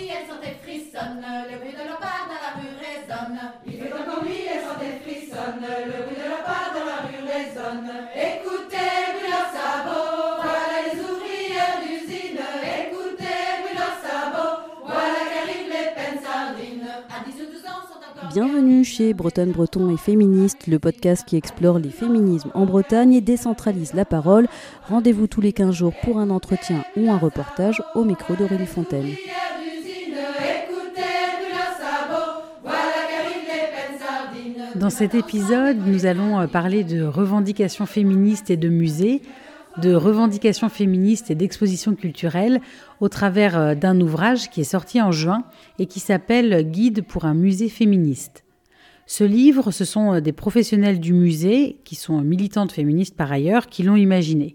lui, elle sentait frissonne, le bruit de leur part dans la rue résonne. Il fait tant comme lui, elle sentait frissonne, le bruit de leur part dans la rue résonne. Écoutez, bruit leurs sabots, voilà les ouvrières d'usine. Écoutez, bruit leurs sabots, voilà qu'arrivent les peines sardines. À 10 ou 12 ans sont encore... Bienvenue chez Bretonne Breton et Féministe, le podcast qui explore les féminismes en Bretagne et décentralise la parole. Rendez-vous tous les 15 jours pour un entretien ou un reportage au micro d'Aurélie Fontaine. Dans cet épisode, nous allons euh, parler de revendications féministes et de musées, de revendications féministes et d'expositions culturelles au travers euh, d'un ouvrage qui est sorti en juin et qui s'appelle Guide pour un musée féministe. Ce livre, ce sont euh, des professionnels du musée, qui sont militantes féministes par ailleurs, qui l'ont imaginé.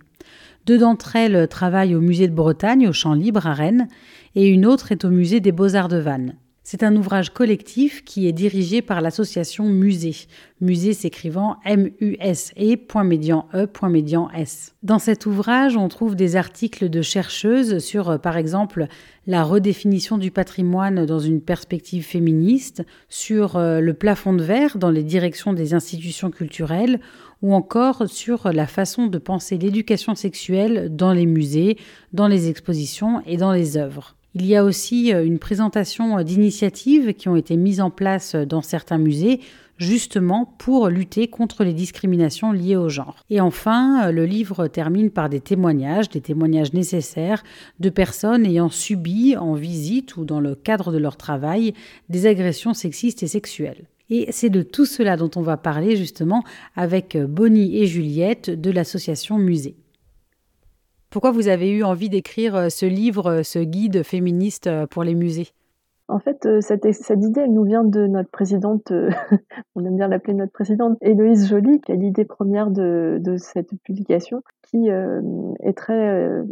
Deux d'entre elles travaillent au musée de Bretagne, au Champ Libre à Rennes, et une autre est au musée des Beaux-Arts de Vannes. C'est un ouvrage collectif qui est dirigé par l'association Musée. Musée s'écrivant M-U-S-E, point médian E, point médian S. Dans cet ouvrage, on trouve des articles de chercheuses sur, euh, par exemple, la redéfinition du patrimoine dans une perspective féministe, sur euh, le plafond de verre dans les directions des institutions culturelles, ou encore sur la façon de penser l'éducation sexuelle dans les musées, dans les expositions et dans les œuvres. Il y a aussi euh, une présentation euh, d'initiatives qui ont été mises en place euh, dans certains musées justement pour lutter contre les discriminations liées au genre. Et enfin, le livre termine par des témoignages, des témoignages nécessaires de personnes ayant subi en visite ou dans le cadre de leur travail des agressions sexistes et sexuelles. Et c'est de tout cela dont on va parler justement avec Bonnie et Juliette de l'association Musée. Pourquoi vous avez eu envie d'écrire euh, ce livre, euh, ce guide féministe euh, pour les musées? En fait, cette, idée, nous vient de notre présidente, on aime bien l'appeler notre présidente, Héloïse Joly, qui a l'idée première de, cette publication, qui est très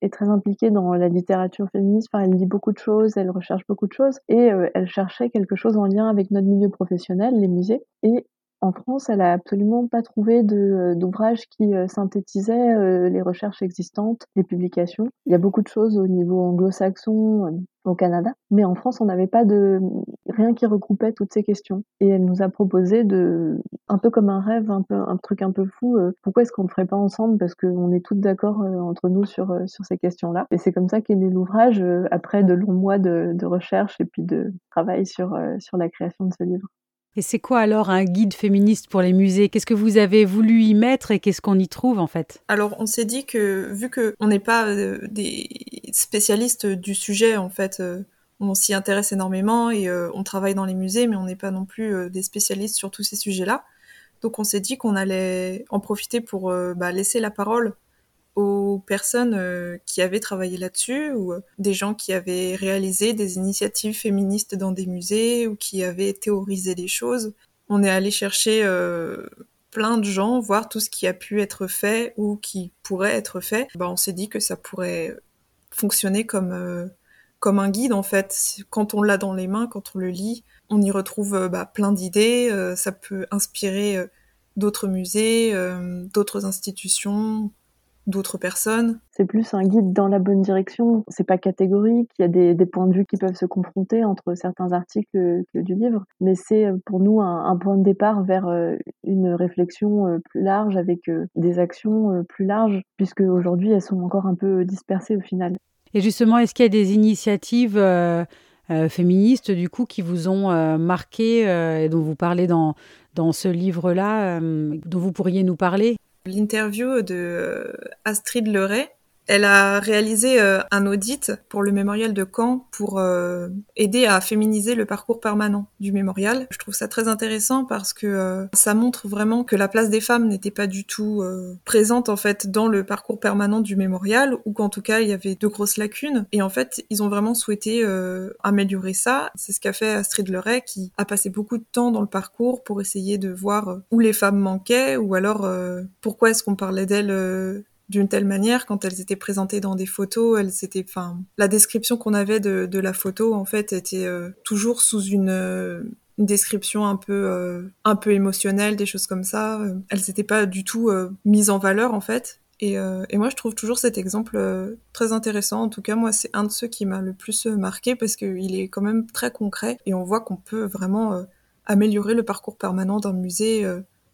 est très impliquée dans la littérature féministe. Elle lit beaucoup de choses, elle recherche beaucoup de choses, et elle cherchait quelque chose en lien avec notre milieu professionnel, les musées. Et en France, elle a absolument pas trouvé de d'ouvrage qui euh, synthétisait euh, les recherches existantes, les publications. Il y a beaucoup de choses au niveau anglo-saxon, euh, au Canada, mais en France, on n'avait pas de rien qui regroupait toutes ces questions. Et elle nous a proposé de, un peu comme un rêve, un peu un truc un peu fou. euh, pourquoi est-ce qu'on ne ferait pas ensemble? Parce qu'on est toutes d'accord euh, entre nous sur euh, sur ces questions-là. Et c'est comme ça qu'est né l'ouvrage euh, après de longs mois de, de recherche et puis de travail sur euh, sur la création de ce livre. Et c'est quoi alors un guide féministe pour les musées? Qu'est-ce que vous avez voulu y mettre et qu'est-ce qu'on y trouve en fait? Alors, on s'est dit que vu que on n'est pas euh, des spécialistes du sujet, en fait, euh, on s'y intéresse énormément et euh, on travaille dans les musées, mais on n'est pas non plus des spécialistes sur tous ces sujets-là. Donc, on s'est dit qu'on allait en profiter pour bah, laisser la parole aux personnes euh, qui avaient travaillé là-dessus ou euh, des gens qui avaient réalisé des initiatives féministes dans des musées ou qui avaient théorisé des choses. On est allé chercher euh, plein de gens, voir tout ce qui a pu être fait ou qui pourrait être fait. Bah, on s'est dit que ça pourrait fonctionner comme comme un guide en fait. Quand on l'a dans les mains, quand on le lit, on y retrouve bah, plein d'idées. ça peut inspirer d'autres musées, d'autres institutions, d'autres personnes. C'est plus un guide dans la bonne direction. C'est pas catégorique. Il y a des, des points de vue qui peuvent se confronter entre certains articles du livre, mais c'est euh, pour nous un, un point de départ vers euh, une réflexion euh, plus large avec des actions plus larges, puisque aujourd'hui elles sont encore un peu dispersées au final. Et justement, est-ce qu'il y a des initiatives euh, euh, féministes du coup qui vous ont euh, marqué euh, et dont vous parlez dans, dans ce livre-là, euh, dont vous pourriez nous parler? L'interview de euh, Astrid Leray, elle a réalisé euh, un audit pour le mémorial de Caen pour euh, aider à féminiser le parcours permanent du mémorial. Je trouve ça très intéressant parce que euh, ça montre vraiment que la place des femmes n'était pas du tout présente en fait dans le parcours permanent du mémorial ou qu'en tout cas il y avait de grosses lacunes et en fait ils ont vraiment souhaité améliorer ça. C'est ce qu'a fait Astrid Leray qui a passé beaucoup de temps dans le parcours pour essayer de voir où les femmes manquaient ou alors pourquoi est-ce qu'on parlait d'elles d'une telle manière quand elles étaient présentées dans des photos elles étaient enfin la description qu'on avait de, de la photo en fait était euh, toujours sous une euh, une description un peu euh, un peu émotionnelle des choses comme ça elles n'étaient pas du tout mises en valeur en fait Et, et, moi, je trouve toujours cet exemple très intéressant. En tout cas, moi, c'est un de ceux qui m'a le plus marqué parce qu'il est quand même très concret et on voit qu'on peut vraiment améliorer le parcours permanent d'un musée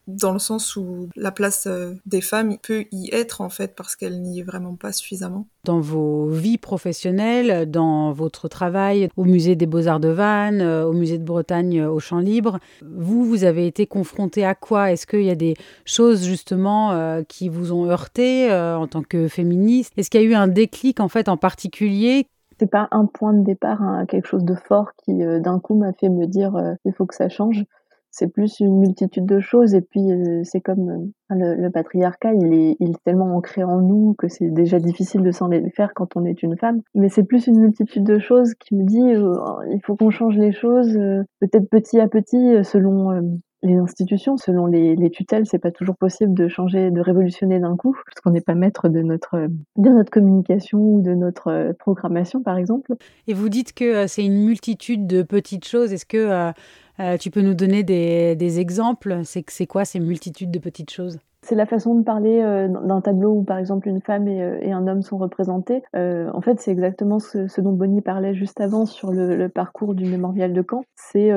dans le sens où la place euh, des femmes peut y être en fait parce qu'elle n'y est vraiment pas suffisamment. Dans vos vies professionnelles, dans votre travail au musée des Beaux-Arts de Vannes, euh, au musée de Bretagne euh, au Champ Libre, vous, vous avez été confronté à quoi? Est-ce qu'il y a des choses justement qui vous ont heurté en tant que féministe? Est-ce qu'il y a eu un déclic en fait en particulier? C'est pas un point de départ, hein, quelque chose de fort qui d'un coup m'a fait me dire il faut que ça change c'est plus une multitude de choses et puis euh, c'est comme euh, le, patriarcat il est, il est tellement ancré en nous que c'est déjà difficile de s'en faire quand on est une femme. Mais c'est plus une multitude de choses qui me dit euh, il faut qu'on change les choses peut-être petit à petit selon les institutions, selon les, les tutelles, c'est pas toujours possible de changer, de révolutionner d'un coup, parce qu'on n'est pas maître de notre de notre communication ou de notre programmation, par exemple. Et vous dites que c'est une multitude de petites choses. Est-ce que euh, tu peux nous donner des, exemples? C'est quoi ces multitudes de petites choses? C'est la façon de parler euh, d'un tableau où, par exemple, une femme et, euh, un homme sont représentés. en fait, c'est exactement ce, dont Bonnie parlait juste avant sur le, le parcours du mémorial de Caen. C'est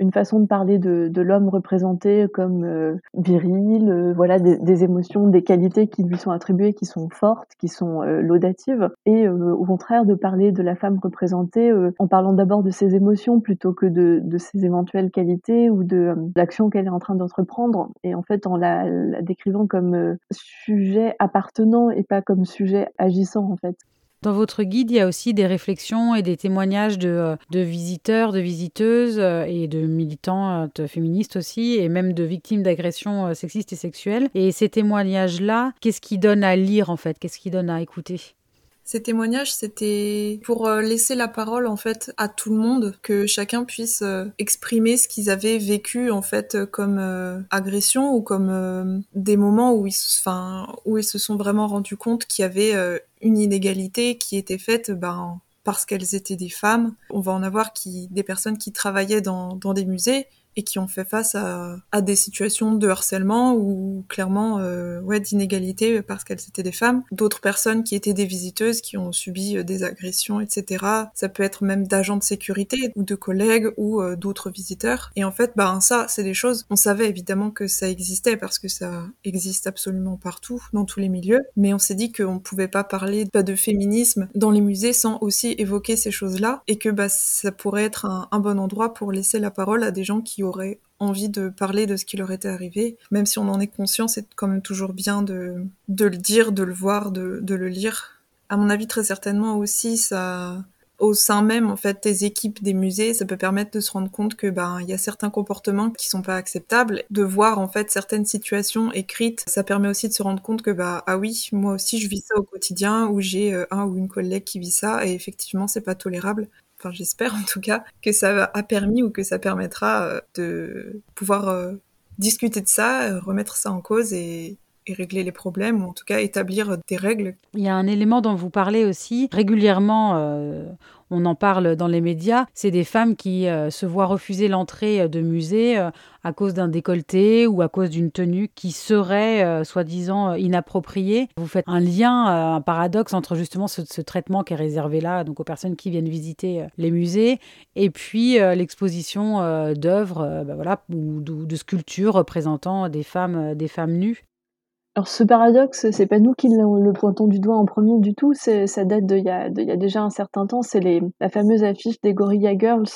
une façon de parler de, de l'homme représenté comme euh, viril, euh, voilà des, émotions, des qualités qui lui sont attribuées, qui sont fortes, qui sont euh, laudatives, et au contraire de parler de la femme représentée en parlant d'abord de ses émotions plutôt que de, de ses éventuelles qualités ou de l'action qu'elle est en train d'entreprendre, et en fait en la, la décrivant comme sujet appartenant et pas comme sujet agissant en fait. Dans votre guide, il y a aussi des réflexions et des témoignages de, euh, visiteurs, de visiteuses euh, et de militants euh, féministes aussi, et même de victimes d'agressions sexistes et sexuelles. Et ces témoignages-là, qu'est-ce qui donne à lire en fait? Qu'est-ce qui donne à écouter? Ces témoignages, c'était pour laisser la parole en fait à tout le monde, que chacun puisse exprimer ce qu'ils avaient vécu en fait comme agression ou comme des moments où ils, enfin, où ils se sont vraiment rendus compte qu'il y avait une inégalité qui était faite ben, parce qu'elles étaient des femmes. On va en avoir qui, des personnes qui travaillaient dans, dans des musées et qui ont fait face à, des situations de harcèlement ou clairement euh, ouais d'inégalité parce qu'elles étaient des femmes. D'autres personnes qui étaient des visiteuses qui ont subi euh, des agressions, etc. Ça peut être même d'agents de sécurité ou de collègues ou euh, d'autres visiteurs. Et en fait, ben ça, c'est des choses. On savait évidemment que ça existait parce que ça existe absolument partout dans tous les milieux, mais on s'est dit qu'on pouvait pas parler bah, de féminisme dans les musées sans aussi évoquer ces choses-là et que bah ça pourrait être un bon endroit pour laisser la parole à des gens qui auraient envie de parler de ce qui leur était arrivé. Même si on en est conscient, c'est quand même toujours bien de, de le dire, de le voir, de, le lire. À mon avis, très certainement aussi, ça, au sein même en fait des équipes des musées, ça peut permettre de se rendre compte que ben il y a certains comportements qui sont pas acceptables, de voir en fait certaines situations écrites, ça permet aussi de se rendre compte que bah ah oui, moi aussi je vis ça au quotidien ou j'ai euh, un ou une collègue qui vit ça et effectivement c'est pas tolérable enfin j'espère en tout cas, que ça a permis ou que ça permettra euh, de pouvoir euh, discuter de ça, euh, remettre ça en cause et, régler les problèmes, ou en tout cas établir des règles. Il y a un élément dont vous parlez aussi régulièrement on en parle dans les médias, c'est des femmes qui euh, se voient refuser l'entrée euh, de musées euh, à cause d'un décolleté ou à cause d'une tenue qui serait soi-disant inappropriée. Vous faites un lien, un paradoxe entre justement ce, traitement qui est réservé là, donc aux personnes qui viennent visiter les musées, et puis l'exposition d'œuvres, bah voilà, ou de, sculptures représentant des femmes, des femmes nues. Alors ce paradoxe, c'est pas nous qui le pointons du doigt en premier du tout, ça date d'il y y a déjà un certain temps, c'est la fameuse affiche des Gorilla Girls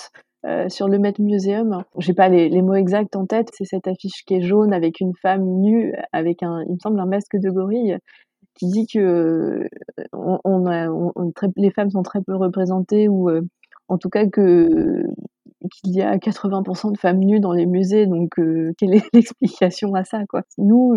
euh, sur le Met Museum. J'ai pas les, mots exacts en tête, c'est cette affiche qui est jaune avec une femme nue avec un, il me semble, un masque de gorille qui dit que euh, les femmes sont très peu représentées ou euh, en tout cas que qu'il y a 80% de femmes nues dans les musées, donc euh, quelle est l'explication à ça quoi? Nous,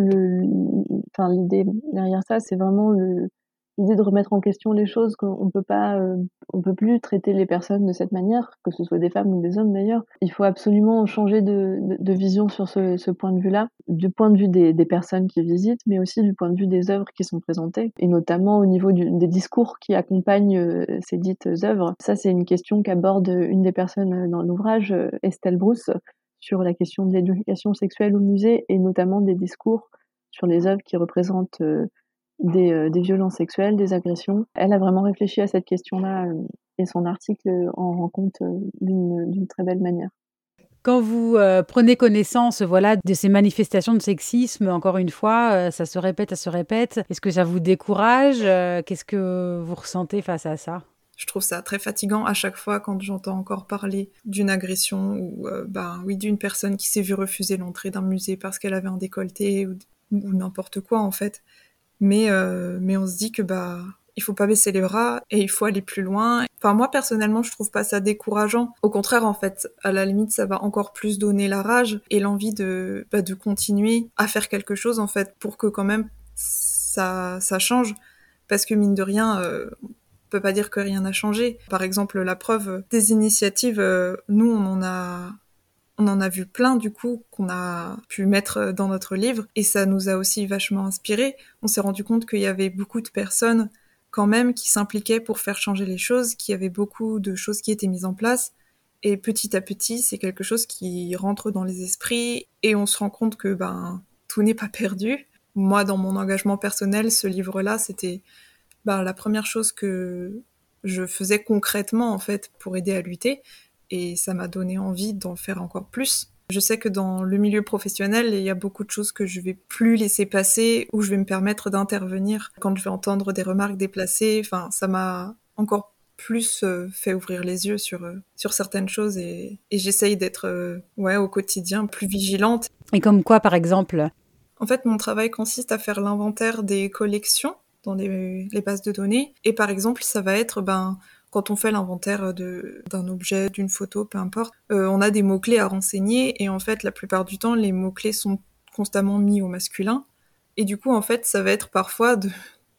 l'idée derrière ça, c'est vraiment le, l'idée de remettre en question les choses, qu'on peut pas, euh, on peut plus traiter les personnes de cette manière, que ce soit des femmes ou des hommes d'ailleurs. Il faut absolument changer de, de, vision sur ce, ce, point de vue-là, du point de vue des, des, personnes qui visitent, mais aussi du point de vue des œuvres qui sont présentées, et notamment au niveau des discours qui accompagnent euh, ces dites œuvres. Ça, c'est une question qu'aborde une des personnes dans l'ouvrage, euh, Estelle Brousse, sur la question de l'éducation sexuelle au musée, et notamment des discours sur les œuvres qui représentent des, des, violences sexuelles, des agressions. Elle a vraiment réfléchi à cette question-là et son article en rend compte d'une très belle manière. Quand vous prenez connaissance voilà, de ces manifestations de sexisme, encore une fois, ça se répète, ça se répète, est-ce que ça vous décourage Qu'est-ce que vous ressentez face à ça? Je trouve ça très fatigant à chaque fois quand j'entends encore parler d'une agression ou bah oui d'une personne qui s'est vue refuser l'entrée d'un musée parce qu'elle avait un décolleté ou, n'importe quoi en fait. Mais mais on se dit que bah il faut pas baisser les bras et il faut aller plus loin. Enfin moi personnellement je trouve pas ça décourageant. Au contraire en fait, à la limite ça va encore plus donner la rage et l'envie de bah, de continuer à faire quelque chose en fait pour que quand même ça ça change parce que mine de rien euh, on peut pas dire que rien n'a changé. Par exemple la preuve des initiatives euh, nous on en a on en a vu plein du coup qu'on a pu mettre dans notre livre et ça nous a aussi vachement inspiré. On s'est rendu compte qu'il y avait beaucoup de personnes quand même qui s'impliquaient pour faire changer les choses, qu'il y avait beaucoup de choses qui étaient mises en place. Et petit à petit, c'est quelque chose qui rentre dans les esprits et on se rend compte que ben tout n'est pas perdu. Moi, dans mon engagement personnel, ce livre-là, c'était ben, la première chose que je faisais concrètement en fait pour aider à lutter et ça m'a donné envie d'en faire encore plus. Je sais que dans le milieu professionnel, il y a beaucoup de choses que je vais plus laisser passer ou je vais me permettre d'intervenir quand je vais entendre des remarques déplacées. Enfin, ça m'a encore plus euh, fait ouvrir les yeux sur, euh, sur certaines choses et, j'essaye d'être euh, ouais, au quotidien plus vigilante. Et comme quoi, par exemple? En fait, mon travail consiste à faire l'inventaire des collections dans les, les, bases de données. Et par exemple, ça va être ben, quand on fait l'inventaire d'un objet, d'une photo, peu importe, euh, on a des mots-clés à renseigner et en fait, la plupart du temps, les mots-clés sont constamment mis au masculin. Et du coup, en fait, ça va être parfois de,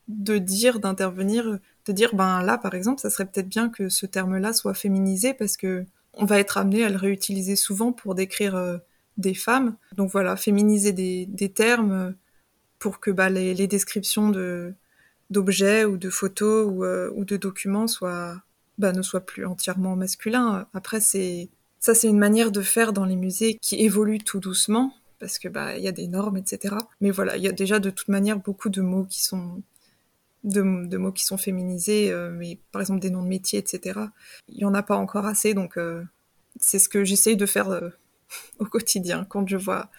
de dire, d'intervenir, de dire, ben là, par exemple, ça serait peut-être bien que ce terme-là soit féminisé parce que on va être amené à le réutiliser souvent pour décrire euh, des femmes. Donc voilà, féminiser des, des termes pour que bah, les, les descriptions de, d'objets ou de photos ou, euh, ou de documents soit, bah, ne soit plus entièrement masculin. Après, c'est ça, c'est une manière de faire dans les musées qui évolue tout doucement parce que bah il y a des normes, etc. Mais voilà, il y a déjà de toute manière beaucoup de mots qui sont de, de mots qui sont féminisés, euh, mais par exemple des noms de métiers, etc. Il y en a pas encore assez, donc euh, c'est ce que j'essaye de faire au quotidien quand je vois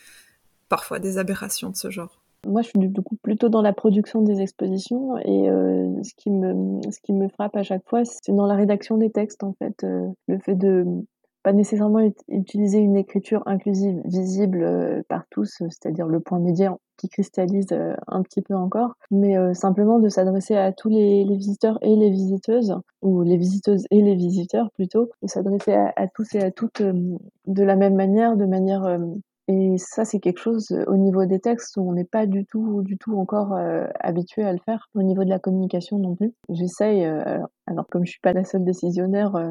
parfois des aberrations de ce genre. Moi, je suis du coup plutôt dans la production des expositions et euh, ce qui me ce qui me frappe à chaque fois, c'est dans la rédaction des textes en fait, euh, le fait de pas nécessairement utiliser une écriture inclusive, visible euh, par tous, c'est-à-dire le point média qui cristallise un petit peu encore, mais simplement de s'adresser à tous les, les, visiteurs et les visiteuses, ou les visiteuses et les visiteurs plutôt, de s'adresser à, à, tous et à toutes de la même manière, de manière et ça, c'est quelque chose au niveau des textes où on n'est pas du tout, du tout encore euh, habitué à le faire. Au niveau de la communication non plus. J'essaye, euh, alors, comme je suis pas la seule décisionnaire, euh,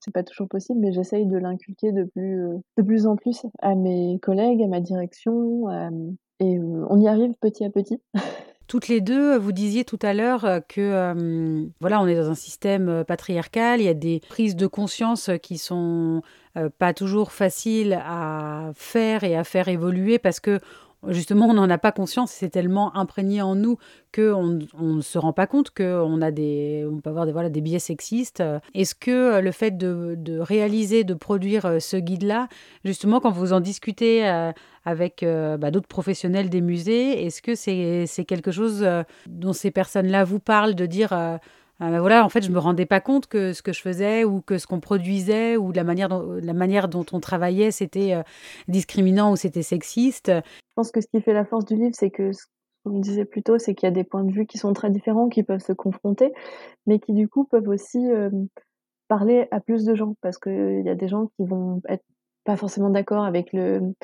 c'est pas toujours possible, mais j'essaye de l'inculquer de plus, de plus en plus à mes collègues, à ma direction, et on y arrive petit à petit. Toutes les deux, vous disiez tout à l'heure que voilà, on est dans un système patriarcal, il y a des prises de conscience qui sont pas toujours faciles à faire et à faire évoluer parce que justement, on n'en a pas conscience, c'est tellement imprégné en nous qu'on on ne se rend pas compte qu'on a des, on peut avoir des, voilà, des biais sexistes. Est-ce que euh, le fait de, réaliser, de produire euh, ce guide-là, justement, quand vous en discutez euh, avec bah, d'autres professionnels des musées, est-ce que c'est quelque chose dont ces personnes-là vous parlent, de dire ah ben voilà, en fait, je me rendais pas compte que ce que je faisais ou que ce qu'on produisait ou la manière dont, la manière dont on travaillait, c'était euh, discriminant ou c'était sexiste. Je pense que ce qui fait la force du livre, c'est que ce qu'on disait plus tôt, c'est qu'il y a des points de vue qui sont très différents, qui peuvent se confronter, mais qui du coup peuvent aussi euh, parler à plus de gens parce qu'il y a des gens qui vont être pas forcément d'accord avec le,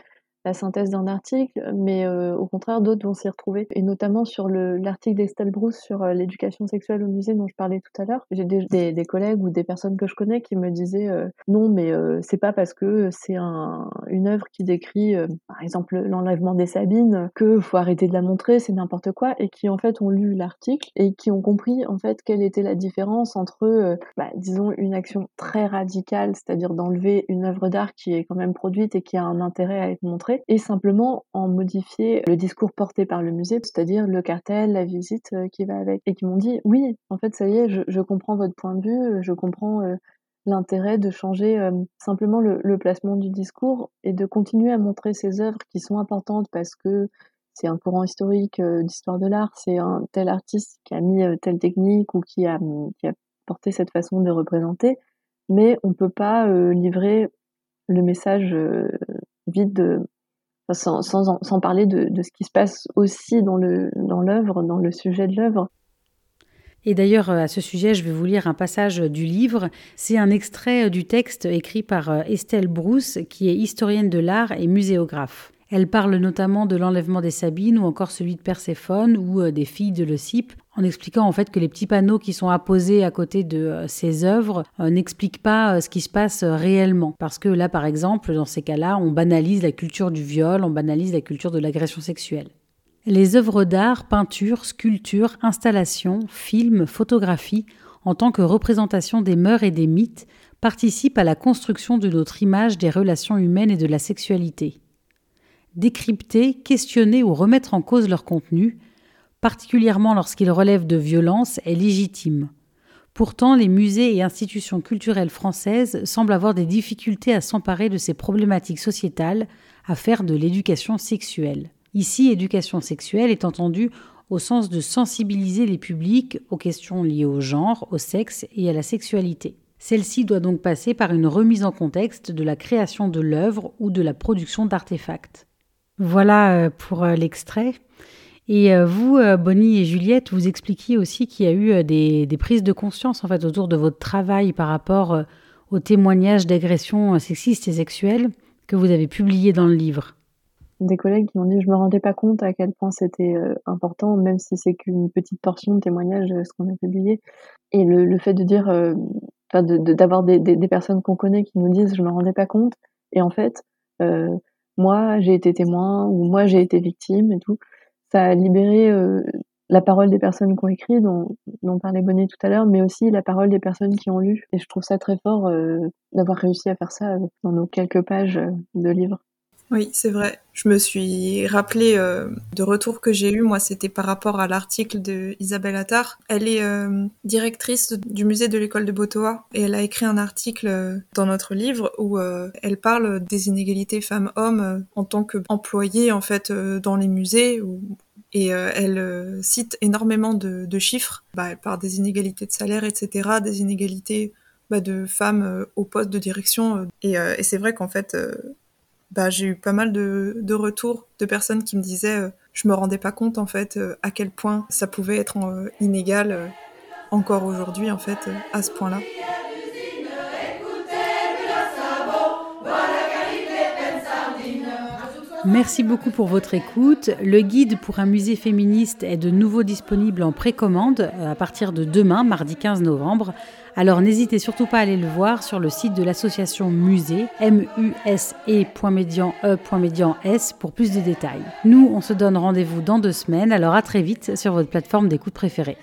la synthèse d'un article, mais euh, au contraire, d'autres vont s'y retrouver. Et notamment sur l'article d'Estelle Brousse sur euh, l'éducation sexuelle au musée dont je parlais tout à l'heure. J'ai des, des, collègues ou des personnes que je connais qui me disaient euh, non, mais c'est pas parce que c'est un, une œuvre qui décrit, par exemple, l'enlèvement des Sabines, que faut arrêter de la montrer, c'est n'importe quoi, et qui en fait ont lu l'article et qui ont compris en fait quelle était la différence entre, bah, disons, une action très radicale, c'est-à-dire d'enlever une œuvre d'art qui est quand même produite et qui a un intérêt à être montrée, et simplement en modifier le discours porté par le musée, c'est-à-dire le cartel, la visite qui va avec, et qui m'ont dit oui, en fait ça y est, je, comprends votre point de vue, je comprends l'intérêt de changer simplement le, placement du discours et de continuer à montrer ces œuvres qui sont importantes parce que c'est un courant historique d'histoire de l'art, c'est un tel artiste qui a mis telle technique ou qui a, qui a porté cette façon de représenter, mais on ne peut pas livrer le message vide de, sans, sans, parler de, ce qui se passe aussi dans l'œuvre, dans, dans le sujet de l'œuvre. Et d'ailleurs, à ce sujet, je vais vous lire un passage du livre. C'est un extrait du texte écrit par Estelle Brousse, qui est historienne de l'art et muséographe. Elle parle notamment de l'enlèvement des Sabines ou encore celui de Perséphone ou euh, des filles de Leucippe, en expliquant en fait que les petits panneaux qui sont apposés à côté de euh, ces œuvres euh, n'expliquent pas ce qui se passe réellement. Parce que là, par exemple, dans ces cas-là, on banalise la culture du viol, on banalise la culture de l'agression sexuelle. Les œuvres d'art, peintures, sculptures, installations, films, photographies, en tant que représentation des mœurs et des mythes, participent à la construction de notre image des relations humaines et de la sexualité décrypter, questionner ou remettre en cause leur contenu, particulièrement lorsqu'ils relèvent de violence, est légitime. Pourtant, les musées et institutions culturelles françaises semblent avoir des difficultés à s'emparer de ces problématiques sociétales, à faire de l'éducation sexuelle. Ici, éducation sexuelle est entendue au sens de sensibiliser les publics aux questions liées au genre, au sexe et à la sexualité. Celle-ci doit donc passer par une remise en contexte de la création de l'œuvre ou de la production d'artefacts. Voilà euh, pour euh, l'extrait. Et euh, vous, Bonnie et Juliette, vous expliquiez aussi qu'il y a eu des, prises de conscience en fait autour de votre travail par rapport aux témoignages d'agressions sexistes et sexuelles que vous avez publiés dans le livre. Des collègues qui m'ont dit je me rendais pas compte à quel point c'était important, même si c'est qu'une petite portion de témoignages ce qu'on a publié. Et le, fait de dire, d'avoir des, des, personnes qu'on connaît qui nous disent je me rendais pas compte. Et en fait, moi j'ai été témoin ou moi j'ai été victime et tout. Ça a libéré euh, la parole des personnes qui ont écrit, dont, dont parlait Bonnet tout à l'heure, mais aussi la parole des personnes qui ont lu. Et je trouve ça très fort euh, d'avoir réussi à faire ça dans nos quelques pages de livre. Oui, c'est vrai. Je me suis rappelé euh, de retour que j'ai eu. Moi, c'était par rapport à l'article de Isabelle Attard. Elle est euh, directrice du musée de l'école de Botoa et elle a écrit un article euh, dans notre livre où elle parle des inégalités femmes-hommes en tant qu'employée en fait dans les musées et elle cite énormément de, chiffres. Bah, elle parle des inégalités de salaire, etc., des inégalités bah, de femmes au poste de direction. et c'est vrai qu'en fait bah, j'ai eu pas mal de, de, retours de personnes qui me disaient euh, je me rendais pas compte en fait euh, à quel point ça pouvait être euh, inégal encore aujourd'hui en fait à ce point-là. Merci beaucoup pour votre écoute. Le guide pour un musée féministe est de nouveau disponible en précommande à partir de demain, mardi 15 novembre. Alors n'hésitez surtout pas à aller le voir sur le site de l'association Musée, muse.median.s e pour plus de détails. Nous, on se donne rendez-vous dans deux semaines, alors à très vite sur votre plateforme d'écoute préférée.